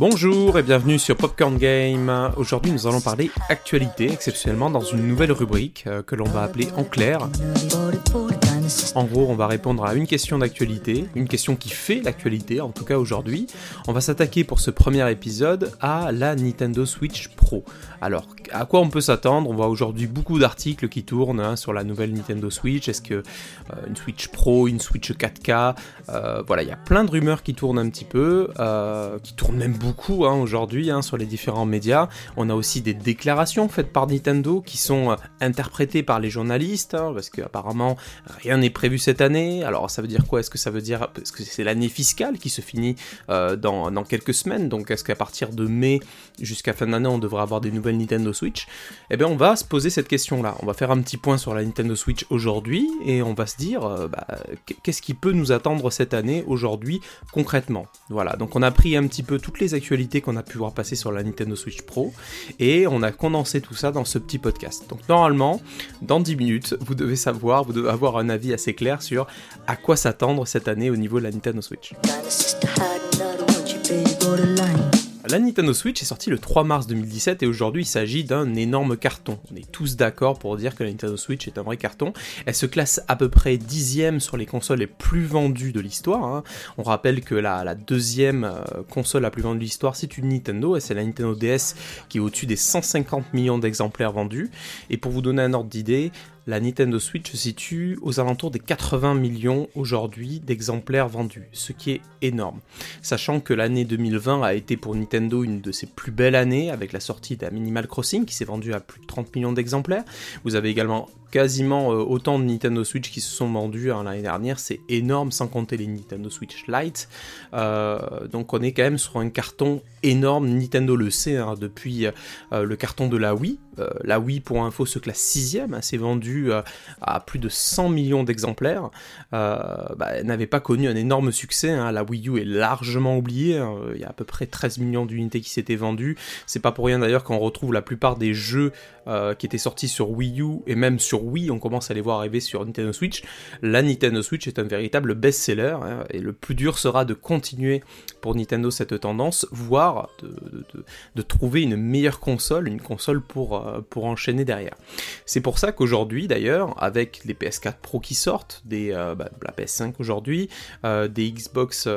Bonjour et bienvenue sur Popcorn Game. Aujourd'hui nous allons parler actualité exceptionnellement dans une nouvelle rubrique euh, que l'on va appeler En clair. En gros, on va répondre à une question d'actualité, une question qui fait l'actualité, en tout cas aujourd'hui. On va s'attaquer pour ce premier épisode à la Nintendo Switch Pro. Alors, à quoi on peut s'attendre? On voit aujourd'hui beaucoup d'articles qui tournent hein, sur la nouvelle Nintendo Switch. Est-ce que euh, une Switch Pro, une Switch 4K euh, Voilà, il y a plein de rumeurs qui tournent un petit peu, euh, qui tournent même beaucoup hein, aujourd'hui hein, sur les différents médias. On a aussi des déclarations faites par Nintendo qui sont interprétées par les journalistes, parce qu'apparemment rien n'est prévu cette année. Alors ça veut dire quoi? Est-ce que ça veut dire parce que c'est l'année fiscale qui se finit dans, dans quelques semaines Donc est-ce qu'à partir de mai jusqu'à fin d'année on devrait avoir des nouvelles Nintendo Switch, eh bien on va se poser cette question-là. On va faire un petit point sur la Nintendo Switch aujourd'hui et on va se dire euh, bah, qu'est-ce qui peut nous attendre cette année aujourd'hui concrètement? Voilà, donc on a pris un petit peu toutes les actualités qu'on a pu voir passer sur la Nintendo Switch Pro et on a condensé tout ça dans ce petit podcast. Donc normalement, dans 10 minutes, vous devez savoir, vous devez avoir un avis assez clair sur à quoi s'attendre cette année au niveau de la Nintendo Switch. La Nintendo Switch est sortie le 3 mars 2017 et aujourd'hui il s'agit d'un énorme carton. On est tous d'accord pour dire que la Nintendo Switch est un vrai carton. Elle se classe à peu près dixième sur les consoles les plus vendues de l'histoire. Hein. On rappelle que la, deuxième euh, console la plus vendue de l'histoire c'est une Nintendo et c'est la Nintendo DS qui est au-dessus des 150 millions d'exemplaires vendus. Et pour vous donner un ordre d'idée, la Nintendo Switch se situe aux alentours des 80 millions aujourd'hui d'exemplaires vendus, ce qui est énorme. Sachant que l'année 2020 a été pour Nintendo une de ses plus belles années avec la sortie d'Animal Crossing qui s'est vendu à plus de 30 millions d'exemplaires. Vous avez également quasiment euh, autant de Nintendo Switch qui se sont vendus hein, l'année dernière, c'est énorme sans compter les Nintendo Switch Lite. Euh, donc on est quand même sur un carton énorme, Nintendo le sait hein, depuis euh, le carton de la Wii. la Wii pour info se classe 6 hein, c'est vendu à plus de 100 millions d'exemplaires. Bah, elle n'avait pas connu un énorme succès, la Wii U est largement oubliée, il y a à peu près 13 millions d'unités qui s'étaient vendues. C'est pas pour rien d'ailleurs qu'on retrouve la plupart des jeux qui étaient sortis sur Wii U et même sur oui, on commence à les voir arriver sur Nintendo Switch. La Nintendo Switch est un véritable best-seller hein, et le plus dur sera de continuer pour Nintendo cette tendance, voire de, trouver une meilleure console, une console pour, euh, pour enchaîner derrière. C'est pour ça qu'aujourd'hui d'ailleurs, avec les PS4 Pro qui sortent, euh, bah, la PS5 aujourd'hui, euh, des Xbox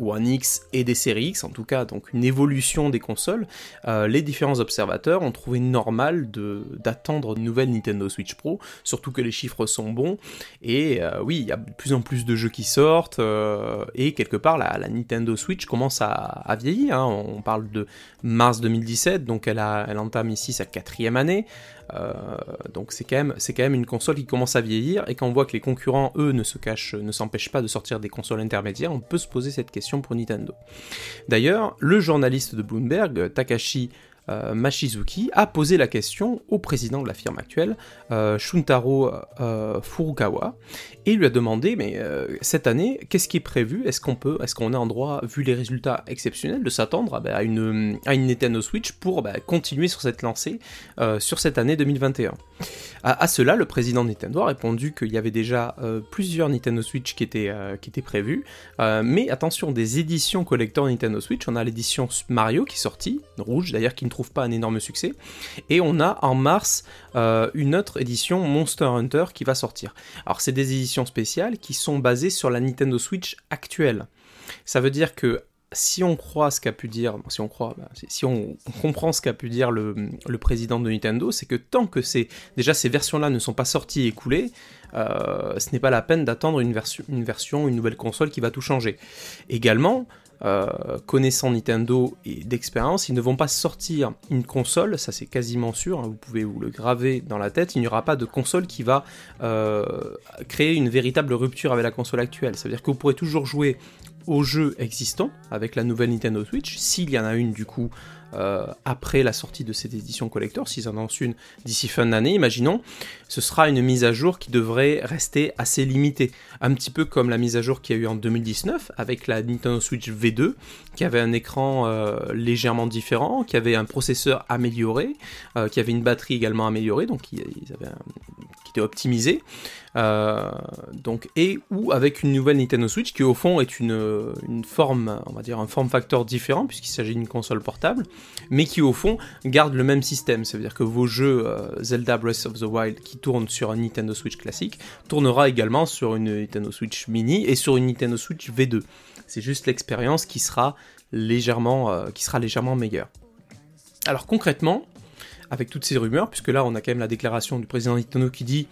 One X et des séries X, en tout cas donc une évolution des consoles, euh, les différents observateurs ont trouvé normal d'attendre une nouvelle Nintendo Switch Pro, surtout que les chiffres sont bons, et euh, oui, il y a de plus en plus de jeux qui sortent, euh, et quelque part la, Nintendo Switch commence à, vieillir, hein. on parle de mars 2017, donc elle, entame ici sa quatrième année, donc c'est quand, même, quand même une console qui commence à vieillir, et quand on voit que les concurrents, eux, ne se cachent, ne s'empêchent pas de sortir des consoles intermédiaires, on peut se poser cette question pour Nintendo. D'ailleurs, le journaliste de Bloomberg, Takashi euh, Machizuki a posé la question au président de la firme actuelle, euh, Shuntaro euh, Furukawa, et lui a demandé, mais cette année, qu'est-ce qui est prévu? Est-ce qu'on peut, est-ce qu'on est en droit, vu les résultats exceptionnels, de s'attendre bah, à, une, à une Nintendo Switch pour bah, continuer sur cette lancée sur cette année 2021 à, cela, le président de Nintendo a répondu qu'il y avait déjà plusieurs Nintendo Switch qui étaient, qui étaient mais attention, des éditions collector Nintendo Switch, on a l'édition Mario qui est sortie, rouge d'ailleurs, qui ne trouve pas un énorme succès. Et on a en mars euh, une autre édition Monster Hunter qui va sortir. Alors c'est des éditions spéciales qui sont basées sur la Nintendo Switch actuelle. Ça veut dire que si on croit ce qu'a pu dire, si on croit, bah, si on comprend ce qu'a pu dire le, président de Nintendo, c'est que tant que c'est déjà ces versions-là ne sont pas sorties et écoulées, euh, ce n'est pas la peine d'attendre une version, une nouvelle console qui va tout changer. Également, euh, connaissant Nintendo et d'expérience, ils ne vont pas sortir une console, ça c'est quasiment sûr, hein, vous pouvez vous le graver dans la tête, il n'y aura pas de console qui va euh, créer une véritable rupture avec la console actuelle. Ça veut dire que vous pourrez toujours jouer aux jeux existants avec la nouvelle Nintendo Switch, s'il y en a une du coup euh, après la sortie de cette édition collector, s'ils en lancent une d'ici fin d'année, imaginons, ce sera une mise à jour qui devrait rester assez limitée. Un petit peu comme la mise à jour qu'il y a eu en 2019 avec la Nintendo Switch V2, qui avait un écran euh, légèrement différent, qui avait un processeur amélioré, euh, qui avait une batterie également améliorée, donc ils avaient un, optimisé, donc et ou avec une nouvelle Nintendo Switch qui au fond est une, une forme, on va dire un form factor différent puisqu'il s'agit d'une console portable, mais qui au fond garde le même système. Ça veut dire que vos jeux Zelda Breath of the Wild qui tournent sur un Nintendo Switch classique tournera également sur une Nintendo Switch Mini et sur une Nintendo Switch V2. C'est juste l'expérience qui sera légèrement, euh, qui sera légèrement meilleure. Alors concrètement, avec toutes ces rumeurs, puisque là on a quand même la déclaration du président Nintendo qui dit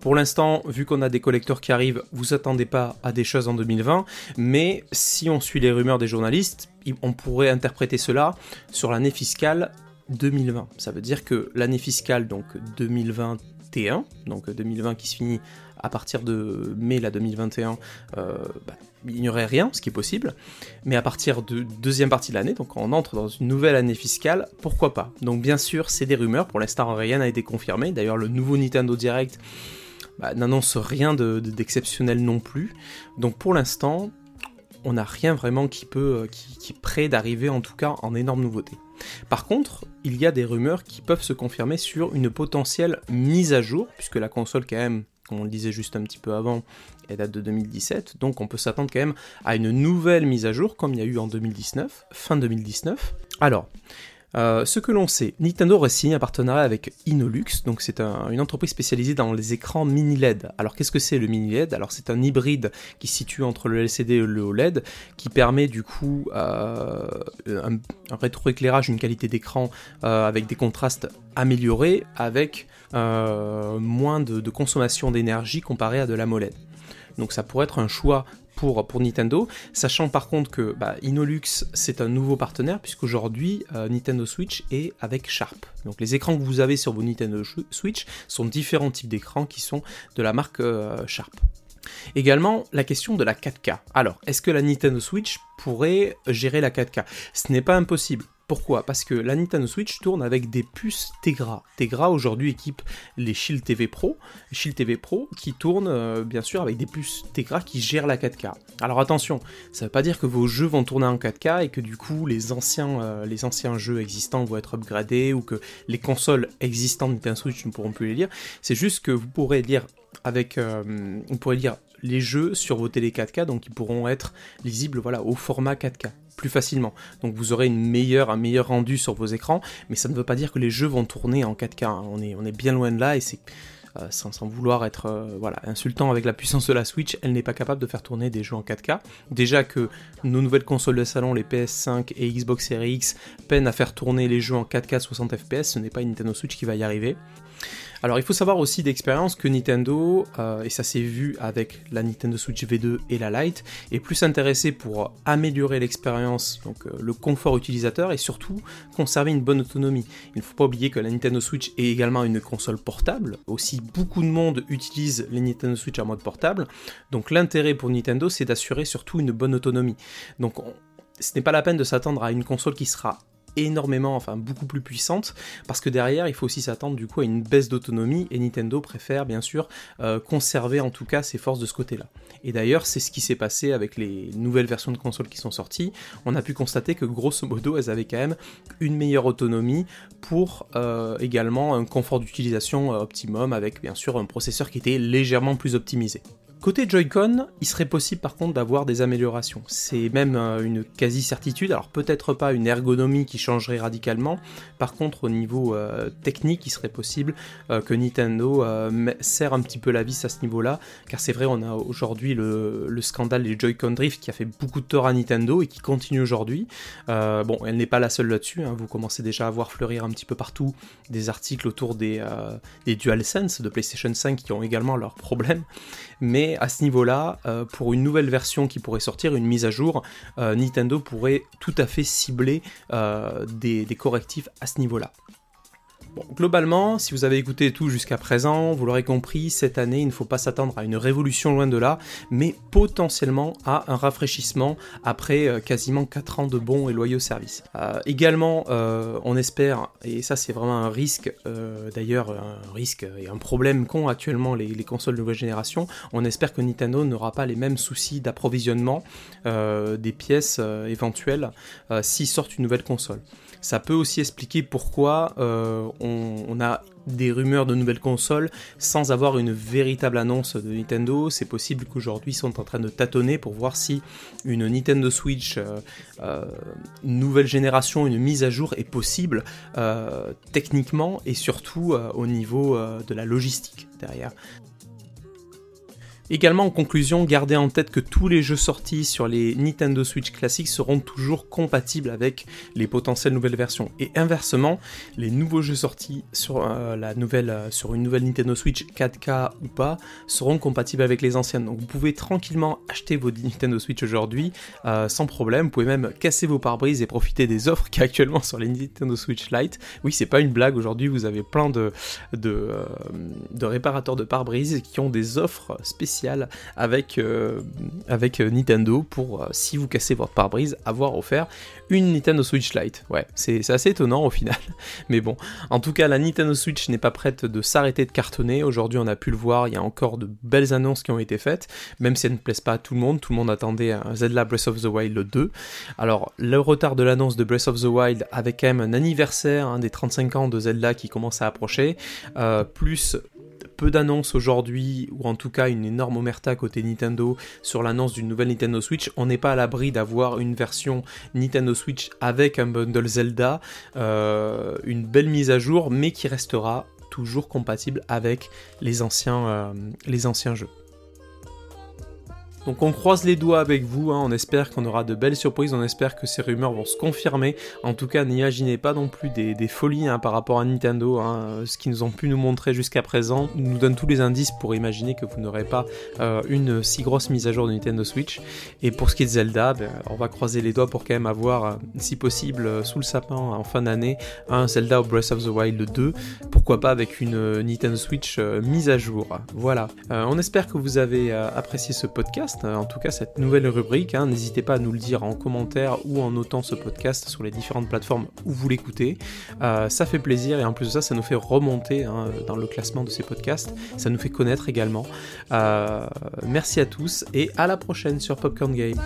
pour l'instant, vu qu'on a des collecteurs qui arrivent, vous attendez pas à des choses en 2020, mais si on suit les rumeurs des journalistes, on pourrait interpréter cela sur l'année fiscale 2020. Ça veut dire que l'année fiscale donc 2021, donc 2020 qui se finit à partir de mai la 2021, euh, bah, il n'y aurait rien, ce qui est possible. Mais à partir de deuxième partie de l'année, donc on entre dans une nouvelle année fiscale, pourquoi pas? Donc bien sûr, c'est des rumeurs, pour l'instant rien n'a été confirmé. D'ailleurs, le nouveau Nintendo Direct bah, n'annonce rien d'exceptionnel non plus. Donc pour l'instant, on n'a rien vraiment qui peut, euh, qui est prêt d'arriver en tout cas en énorme nouveauté. Par contre, il y a des rumeurs qui peuvent se confirmer sur une potentielle mise à jour, puisque la console quand même comme on le disait juste un petit peu avant, elle date de 2017, donc on peut s'attendre quand même à une nouvelle mise à jour, comme il y a eu en 2019, fin 2019. Alors, euh, ce que l'on sait, Nintendo aurait signé un partenariat avec Inolux, donc c'est une entreprise spécialisée dans les écrans mini LED. Alors qu'est-ce que c'est le mini LED Alors c'est un hybride qui se situe entre le LCD et le OLED, qui permet du coup euh, un, rétroéclairage, une qualité d'écran euh, avec des contrastes améliorés, avec moins de, de consommation d'énergie comparé à de l'AMOLED. Donc ça pourrait être un choix pour, Nintendo, sachant par contre que bah, Inolux c'est un nouveau partenaire puisqu'aujourd'hui euh, Nintendo Switch est avec Sharp. Donc les écrans que vous avez sur vos Nintendo Switch sont différents types d'écrans qui sont de la marque euh, Sharp. Également, la question de la 4K. Alors, est-ce que la Nintendo Switch pourrait gérer la 4K Ce n'est pas impossible. Pourquoi? Parce que la Nintendo Switch tourne avec des puces Tegra. Tegra aujourd'hui équipe les Shield TV Pro, Shield TV Pro qui tournent euh, bien sûr avec des puces Tegra qui gèrent la 4K. Alors attention, ça ne veut pas dire que vos jeux vont tourner en 4K et que du coup les anciens, euh, les anciens jeux existants vont être upgradés ou que les consoles existantes de Nintendo Switch ne pourront plus les lire. C'est juste que vous pourrez lire avec, euh, vous pourrez lire les jeux sur vos télé 4K, donc ils pourront être lisibles voilà, au format 4K plus facilement. Donc vous aurez une meilleure, un meilleur rendu sur vos écrans, mais ça ne veut pas dire que les jeux vont tourner en 4K. Hein. On, est, bien loin de là et c'est euh, sans, vouloir être euh, insultant avec la puissance de la Switch, elle n'est pas capable de faire tourner des jeux en 4K. Déjà que nos nouvelles consoles de salon, les PS5 et Xbox Series X, peinent à faire tourner les jeux en 4K 60 FPS, ce n'est pas une Nintendo Switch qui va y arriver. Alors il faut savoir aussi d'expérience que Nintendo, euh, et ça s'est vu avec la Nintendo Switch V2 et la Lite, est plus intéressé pour améliorer l'expérience, donc euh, le confort utilisateur et surtout conserver une bonne autonomie. Il ne faut pas oublier que la Nintendo Switch est également une console portable, aussi beaucoup de monde utilise les Nintendo Switch en mode portable, donc l'intérêt pour Nintendo c'est d'assurer surtout une bonne autonomie. Donc ce n'est pas la peine de s'attendre à une console qui sera énormément, enfin beaucoup plus puissante, parce que derrière il faut aussi s'attendre du coup à une baisse d'autonomie, et Nintendo préfère bien sûr euh, conserver en tout cas ses forces de ce côté-là. Et d'ailleurs c'est ce qui s'est passé avec les nouvelles versions de consoles qui sont sorties, on a pu constater que grosso modo elles avaient quand même une meilleure autonomie pour euh, également un confort d'utilisation euh, optimum avec bien sûr un processeur qui était légèrement plus optimisé. Côté Joy-Con, il serait possible par contre d'avoir des améliorations. C'est même euh, une quasi-certitude, alors peut-être pas une ergonomie qui changerait radicalement, par contre au niveau euh, technique, il serait possible euh, que Nintendo serre un petit peu la vis à ce niveau-là, car c'est vrai, on a aujourd'hui le, scandale des Joy-Con Drift qui a fait beaucoup de tort à Nintendo et qui continue aujourd'hui. bon, elle n'est pas la seule là-dessus, hein. vous commencez déjà à voir fleurir un petit peu partout des articles autour des, des DualSense de PlayStation 5 qui ont également leurs problèmes, mais à ce niveau-là, euh, pour une nouvelle version qui pourrait sortir, une mise à jour, euh, Nintendo pourrait tout à fait cibler euh, des correctifs à ce niveau-là globalement, si vous avez écouté tout jusqu'à présent, vous l'aurez compris, cette année, il ne faut pas s'attendre à une révolution loin de là, mais potentiellement à un rafraîchissement après euh, quasiment 4 ans de bons et loyaux services. Euh, également, euh, on espère, et ça c'est vraiment un risque, d'ailleurs un risque et un problème qu'ont actuellement les, les, consoles de nouvelle génération, on espère que Nintendo n'aura pas les mêmes soucis d'approvisionnement des pièces éventuelles s'ils sortent une nouvelle console. Ça peut aussi expliquer pourquoi on on, a des rumeurs de nouvelles consoles sans avoir une véritable annonce de Nintendo. C'est possible qu'aujourd'hui ils sont en train de tâtonner pour voir si une Nintendo Switch euh, euh, nouvelle génération, une mise à jour est possible euh, techniquement et surtout au niveau de la logistique derrière. Également en conclusion, gardez en tête que tous les jeux sortis sur les Nintendo Switch classiques seront toujours compatibles avec les potentielles nouvelles versions. Et inversement, les nouveaux jeux sortis sur, euh, la nouvelle, euh, sur une nouvelle Nintendo Switch 4K ou pas seront compatibles avec les anciennes. Donc vous pouvez tranquillement acheter vos Nintendo Switch aujourd'hui euh, sans problème. Vous pouvez même casser vos pare-brises et profiter des offres qu'il y a actuellement sur les Nintendo Switch Lite. Oui, c'est pas une blague. Aujourd'hui, vous avez plein de, de, réparateurs de pare-brises qui ont des offres avec, euh, avec euh, Nintendo pour, euh, si vous cassez votre pare-brise, avoir offert une Nintendo Switch Lite. Ouais, c'est assez étonnant au final. Mais bon, en tout cas, la Nintendo Switch n'est pas prête de s'arrêter de cartonner. Aujourd'hui, on a pu le voir, il y a encore de belles annonces qui ont été faites, même si elles ne plaisent pas à tout le monde. Tout le monde attendait un Zelda Breath of the Wild 2. Alors, le retard de l'annonce de Breath of the Wild avec quand même un anniversaire hein, des 35 ans de Zelda qui commence à approcher, plus peu d'annonces aujourd'hui, ou en tout cas une énorme omerta côté Nintendo sur l'annonce d'une nouvelle Nintendo Switch. On n'est pas à l'abri d'avoir une version Nintendo Switch avec un bundle Zelda, euh, une belle mise à jour, mais qui restera toujours compatible avec les anciens, euh, les anciens jeux. Donc on croise les doigts avec vous, hein. on espère qu'on aura de belles surprises, on espère que ces rumeurs vont se confirmer. En tout cas, n'imaginez pas non plus des, folies hein, par rapport à Nintendo. Hein. Ce qu'ils nous ont pu nous montrer jusqu'à présent nous donne tous les indices pour imaginer que vous n'aurez pas euh, une si grosse mise à jour de Nintendo Switch. Et pour ce qui est de Zelda, ben, on va croiser les doigts pour quand même avoir, euh, si possible, euh, sous le sapin en fin d'année, un Zelda Breath of the Wild 2. Pourquoi pas avec une Nintendo Switch mise à jour. Voilà. on espère que vous avez apprécié ce podcast. Euh, en tout cas cette nouvelle rubrique. Hein. N'hésitez pas à nous le dire en commentaire ou en notant ce podcast sur les différentes plateformes où vous l'écoutez. Euh, ça fait plaisir et en plus de ça, ça nous fait remonter hein, dans le classement de ces podcasts. Ça nous fait connaître également. Euh, merci à tous et à la prochaine sur Popcorn Game.